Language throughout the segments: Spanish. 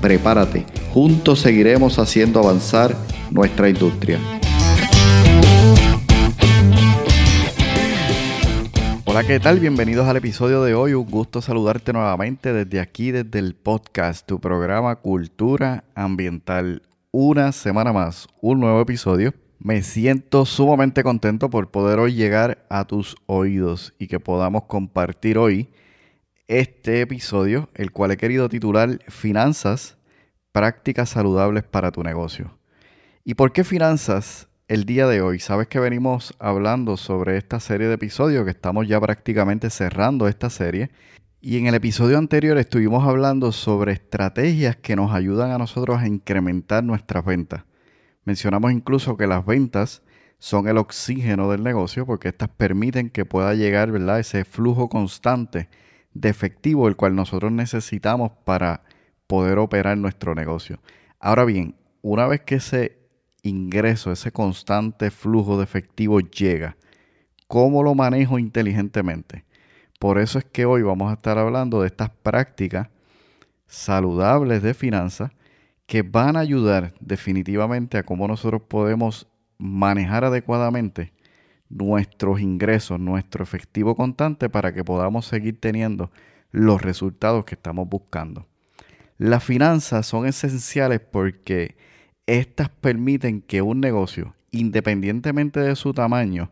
Prepárate, juntos seguiremos haciendo avanzar nuestra industria. Hola, ¿qué tal? Bienvenidos al episodio de hoy. Un gusto saludarte nuevamente desde aquí, desde el podcast, tu programa Cultura Ambiental. Una semana más, un nuevo episodio. Me siento sumamente contento por poder hoy llegar a tus oídos y que podamos compartir hoy este episodio, el cual he querido titular Finanzas, prácticas saludables para tu negocio. ¿Y por qué finanzas? el día de hoy. Sabes que venimos hablando sobre esta serie de episodios, que estamos ya prácticamente cerrando esta serie. Y en el episodio anterior estuvimos hablando sobre estrategias que nos ayudan a nosotros a incrementar nuestras ventas. Mencionamos incluso que las ventas son el oxígeno del negocio porque estas permiten que pueda llegar ¿verdad? ese flujo constante de efectivo el cual nosotros necesitamos para poder operar nuestro negocio. Ahora bien, una vez que ese ingreso, ese constante flujo de efectivo llega. ¿Cómo lo manejo inteligentemente? Por eso es que hoy vamos a estar hablando de estas prácticas saludables de finanzas que van a ayudar definitivamente a cómo nosotros podemos manejar adecuadamente nuestros ingresos, nuestro efectivo constante para que podamos seguir teniendo los resultados que estamos buscando. Las finanzas son esenciales porque estas permiten que un negocio, independientemente de su tamaño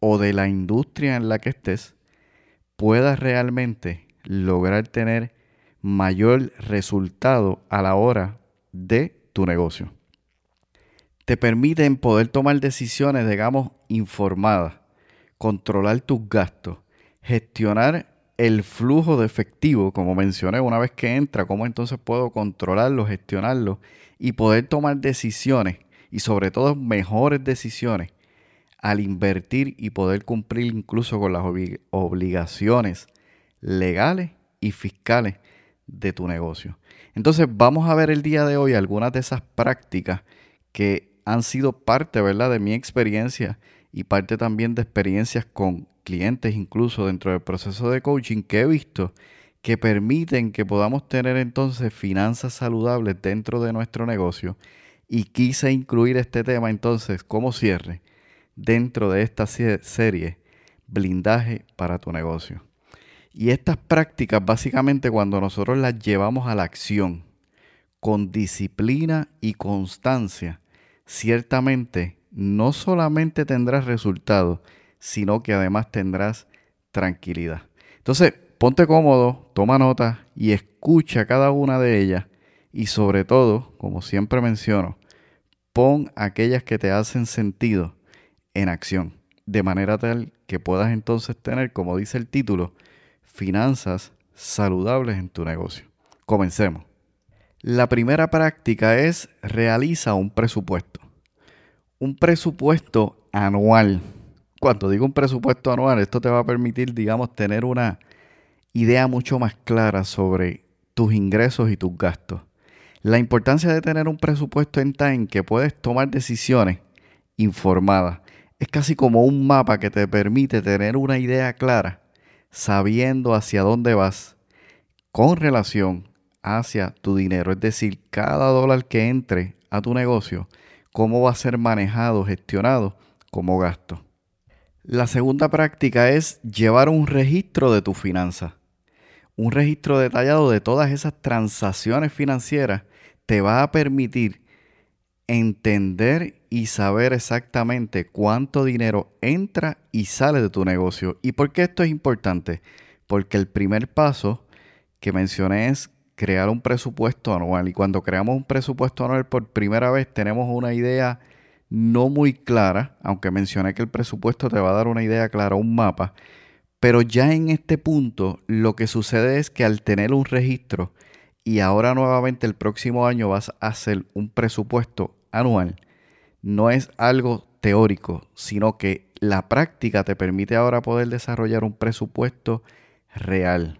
o de la industria en la que estés, pueda realmente lograr tener mayor resultado a la hora de tu negocio. Te permiten poder tomar decisiones, digamos, informadas, controlar tus gastos, gestionar el flujo de efectivo, como mencioné, una vez que entra, cómo entonces puedo controlarlo, gestionarlo y poder tomar decisiones y sobre todo mejores decisiones al invertir y poder cumplir incluso con las obligaciones legales y fiscales de tu negocio. Entonces vamos a ver el día de hoy algunas de esas prácticas que han sido parte, ¿verdad?, de mi experiencia y parte también de experiencias con clientes incluso dentro del proceso de coaching que he visto que permiten que podamos tener entonces finanzas saludables dentro de nuestro negocio y quise incluir este tema entonces como cierre dentro de esta serie blindaje para tu negocio. Y estas prácticas básicamente cuando nosotros las llevamos a la acción con disciplina y constancia, ciertamente no solamente tendrás resultados, sino que además tendrás tranquilidad. Entonces, ponte cómodo, toma nota y escucha cada una de ellas y sobre todo, como siempre menciono, pon aquellas que te hacen sentido en acción, de manera tal que puedas entonces tener, como dice el título, finanzas saludables en tu negocio. Comencemos. La primera práctica es realiza un presupuesto. Un presupuesto anual. Cuando digo un presupuesto anual, esto te va a permitir, digamos, tener una idea mucho más clara sobre tus ingresos y tus gastos. La importancia de tener un presupuesto en time que puedes tomar decisiones informadas. Es casi como un mapa que te permite tener una idea clara, sabiendo hacia dónde vas con relación hacia tu dinero. Es decir, cada dólar que entre a tu negocio, cómo va a ser manejado, gestionado como gasto. La segunda práctica es llevar un registro de tus finanzas un registro detallado de todas esas transacciones financieras te va a permitir entender y saber exactamente cuánto dinero entra y sale de tu negocio. ¿Y por qué esto es importante? Porque el primer paso que mencioné es crear un presupuesto anual. Y cuando creamos un presupuesto anual por primera vez tenemos una idea no muy clara, aunque mencioné que el presupuesto te va a dar una idea clara, un mapa pero ya en este punto lo que sucede es que al tener un registro y ahora nuevamente el próximo año vas a hacer un presupuesto anual, no es algo teórico, sino que la práctica te permite ahora poder desarrollar un presupuesto real.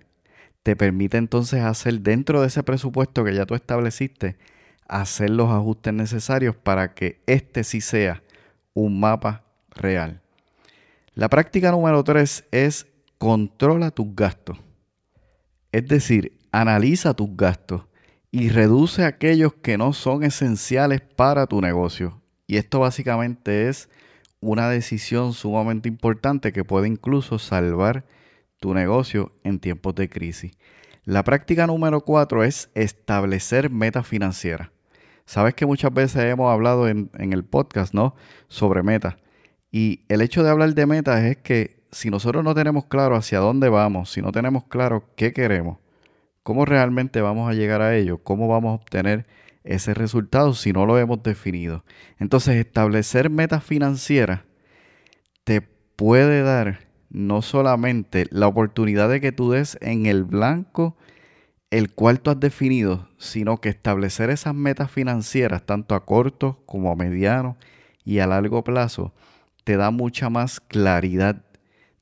Te permite entonces hacer dentro de ese presupuesto que ya tú estableciste, hacer los ajustes necesarios para que este sí sea un mapa real. La práctica número 3 es controla tus gastos. Es decir, analiza tus gastos y reduce aquellos que no son esenciales para tu negocio. Y esto básicamente es una decisión sumamente importante que puede incluso salvar tu negocio en tiempos de crisis. La práctica número 4 es establecer metas financieras. Sabes que muchas veces hemos hablado en, en el podcast, ¿no? Sobre metas. Y el hecho de hablar de metas es que si nosotros no tenemos claro hacia dónde vamos, si no tenemos claro qué queremos, cómo realmente vamos a llegar a ello, cómo vamos a obtener ese resultado si no lo hemos definido. Entonces, establecer metas financieras te puede dar no solamente la oportunidad de que tú des en el blanco el cual tú has definido, sino que establecer esas metas financieras, tanto a corto como a mediano y a largo plazo, te da mucha más claridad,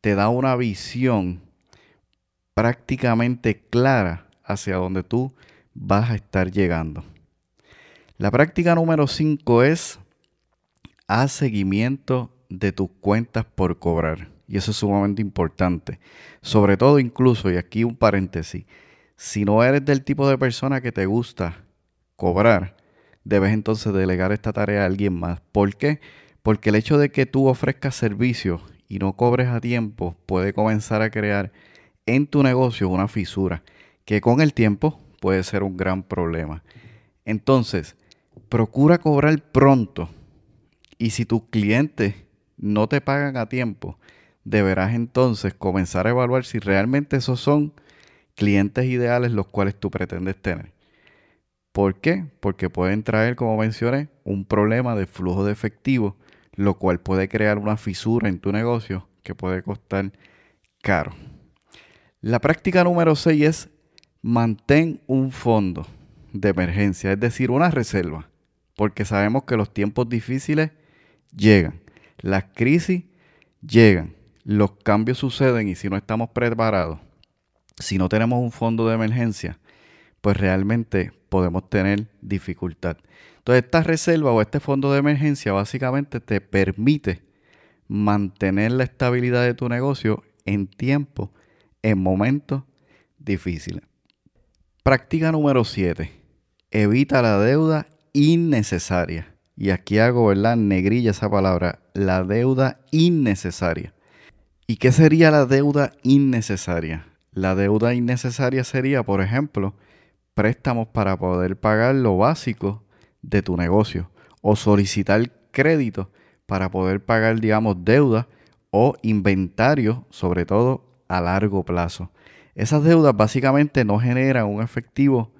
te da una visión prácticamente clara hacia donde tú vas a estar llegando. La práctica número 5 es haz seguimiento de tus cuentas por cobrar. Y eso es sumamente importante. Sobre todo incluso, y aquí un paréntesis, si no eres del tipo de persona que te gusta cobrar, debes entonces delegar esta tarea a alguien más. ¿Por qué? Porque el hecho de que tú ofrezcas servicios y no cobres a tiempo puede comenzar a crear en tu negocio una fisura que con el tiempo puede ser un gran problema. Entonces, procura cobrar pronto y si tus clientes no te pagan a tiempo, deberás entonces comenzar a evaluar si realmente esos son clientes ideales los cuales tú pretendes tener. ¿Por qué? Porque pueden traer, como mencioné, un problema de flujo de efectivo, lo cual puede crear una fisura en tu negocio que puede costar caro. La práctica número 6 es mantén un fondo de emergencia, es decir, una reserva, porque sabemos que los tiempos difíciles llegan, las crisis llegan, los cambios suceden y si no estamos preparados, si no tenemos un fondo de emergencia, pues realmente podemos tener dificultad. Entonces, esta reserva o este fondo de emergencia básicamente te permite mantener la estabilidad de tu negocio en tiempo, en momentos difíciles. Práctica número 7. Evita la deuda innecesaria. Y aquí hago, ¿verdad? Negrilla esa palabra. La deuda innecesaria. ¿Y qué sería la deuda innecesaria? La deuda innecesaria sería, por ejemplo, préstamos para poder pagar lo básico de tu negocio o solicitar crédito para poder pagar, digamos, deuda o inventario, sobre todo a largo plazo. Esas deudas básicamente no generan un efectivo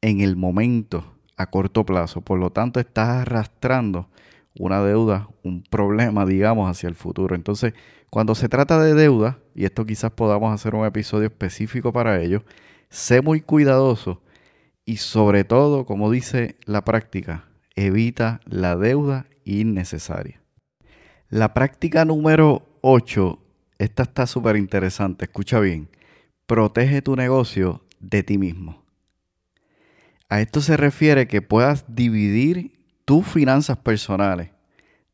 en el momento a corto plazo. Por lo tanto, estás arrastrando una deuda, un problema, digamos, hacia el futuro. Entonces, cuando se trata de deuda, y esto quizás podamos hacer un episodio específico para ello, sé muy cuidadoso y sobre todo, como dice la práctica, evita la deuda innecesaria. La práctica número 8, esta está súper interesante, escucha bien protege tu negocio de ti mismo. A esto se refiere que puedas dividir tus finanzas personales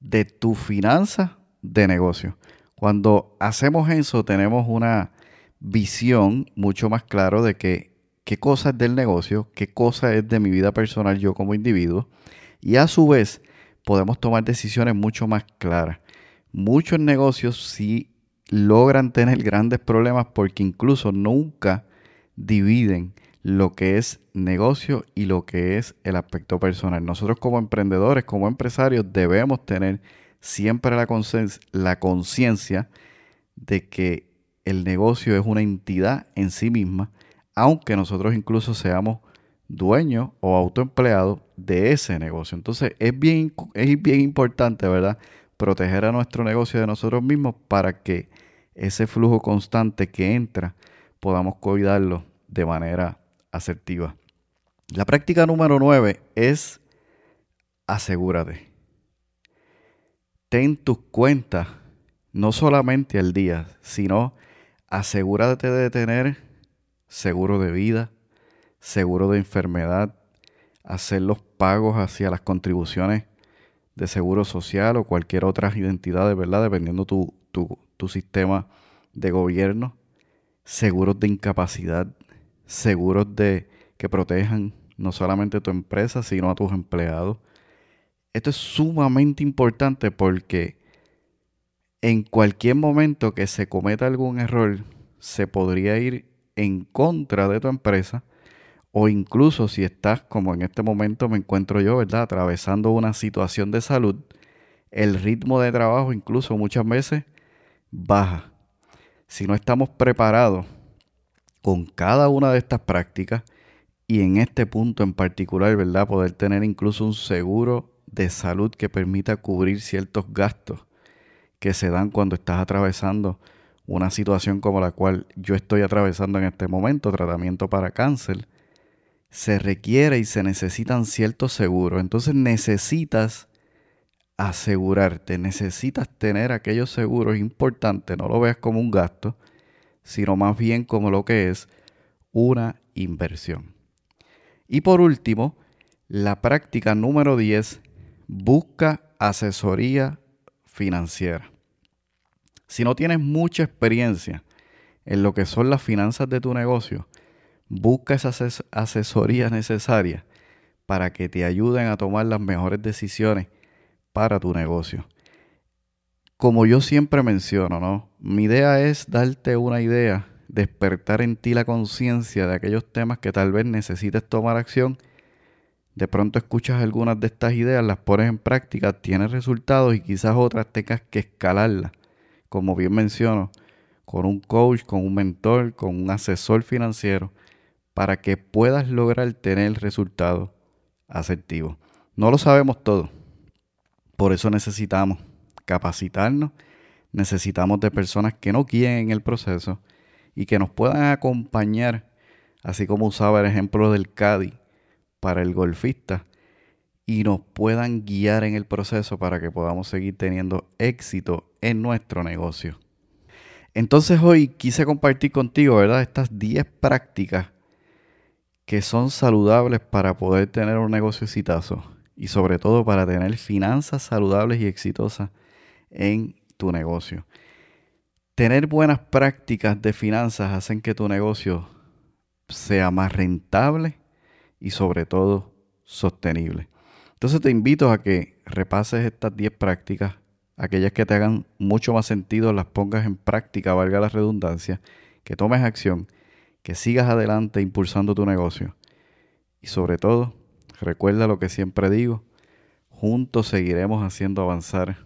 de tus finanzas de negocio. Cuando hacemos eso tenemos una visión mucho más clara de que qué cosa es del negocio, qué cosa es de mi vida personal yo como individuo y a su vez podemos tomar decisiones mucho más claras. Muchos negocios sí logran tener grandes problemas porque incluso nunca dividen lo que es negocio y lo que es el aspecto personal. Nosotros como emprendedores, como empresarios, debemos tener siempre la conciencia de que el negocio es una entidad en sí misma, aunque nosotros incluso seamos dueños o autoempleados de ese negocio. Entonces es bien, es bien importante, ¿verdad? Proteger a nuestro negocio de nosotros mismos para que ese flujo constante que entra podamos cuidarlo de manera asertiva. La práctica número 9 es asegúrate. Ten tus cuentas no solamente al día, sino asegúrate de tener seguro de vida, seguro de enfermedad, hacer los pagos hacia las contribuciones de seguro social o cualquier otra identidad, de verdad, dependiendo tu, tu, tu sistema de gobierno, seguros de incapacidad, seguros de que protejan no solamente a tu empresa, sino a tus empleados. Esto es sumamente importante porque en cualquier momento que se cometa algún error, se podría ir en contra de tu empresa o incluso si estás, como en este momento me encuentro yo, ¿verdad? Atravesando una situación de salud, el ritmo de trabajo incluso muchas veces baja. Si no estamos preparados con cada una de estas prácticas y en este punto en particular, ¿verdad? Poder tener incluso un seguro de salud que permita cubrir ciertos gastos que se dan cuando estás atravesando una situación como la cual yo estoy atravesando en este momento, tratamiento para cáncer se requiere y se necesitan ciertos seguros. Entonces necesitas asegurarte, necesitas tener aquellos seguros importantes, no lo veas como un gasto, sino más bien como lo que es una inversión. Y por último, la práctica número 10, busca asesoría financiera. Si no tienes mucha experiencia en lo que son las finanzas de tu negocio, Busca esa asesoría necesaria para que te ayuden a tomar las mejores decisiones para tu negocio. Como yo siempre menciono, ¿no? Mi idea es darte una idea, despertar en ti la conciencia de aquellos temas que tal vez necesites tomar acción. De pronto escuchas algunas de estas ideas, las pones en práctica, tienes resultados y quizás otras tengas que escalarlas. Como bien menciono, con un coach, con un mentor, con un asesor financiero para que puedas lograr tener resultados asertivos. No lo sabemos todo. Por eso necesitamos capacitarnos, necesitamos de personas que no quieren el proceso y que nos puedan acompañar, así como usaba el ejemplo del Cadi para el golfista, y nos puedan guiar en el proceso para que podamos seguir teniendo éxito en nuestro negocio. Entonces hoy quise compartir contigo, ¿verdad? Estas 10 prácticas que son saludables para poder tener un negocio exitoso y sobre todo para tener finanzas saludables y exitosas en tu negocio. Tener buenas prácticas de finanzas hacen que tu negocio sea más rentable y sobre todo sostenible. Entonces te invito a que repases estas 10 prácticas, aquellas que te hagan mucho más sentido, las pongas en práctica, valga la redundancia, que tomes acción que sigas adelante impulsando tu negocio. Y sobre todo, recuerda lo que siempre digo, juntos seguiremos haciendo avanzar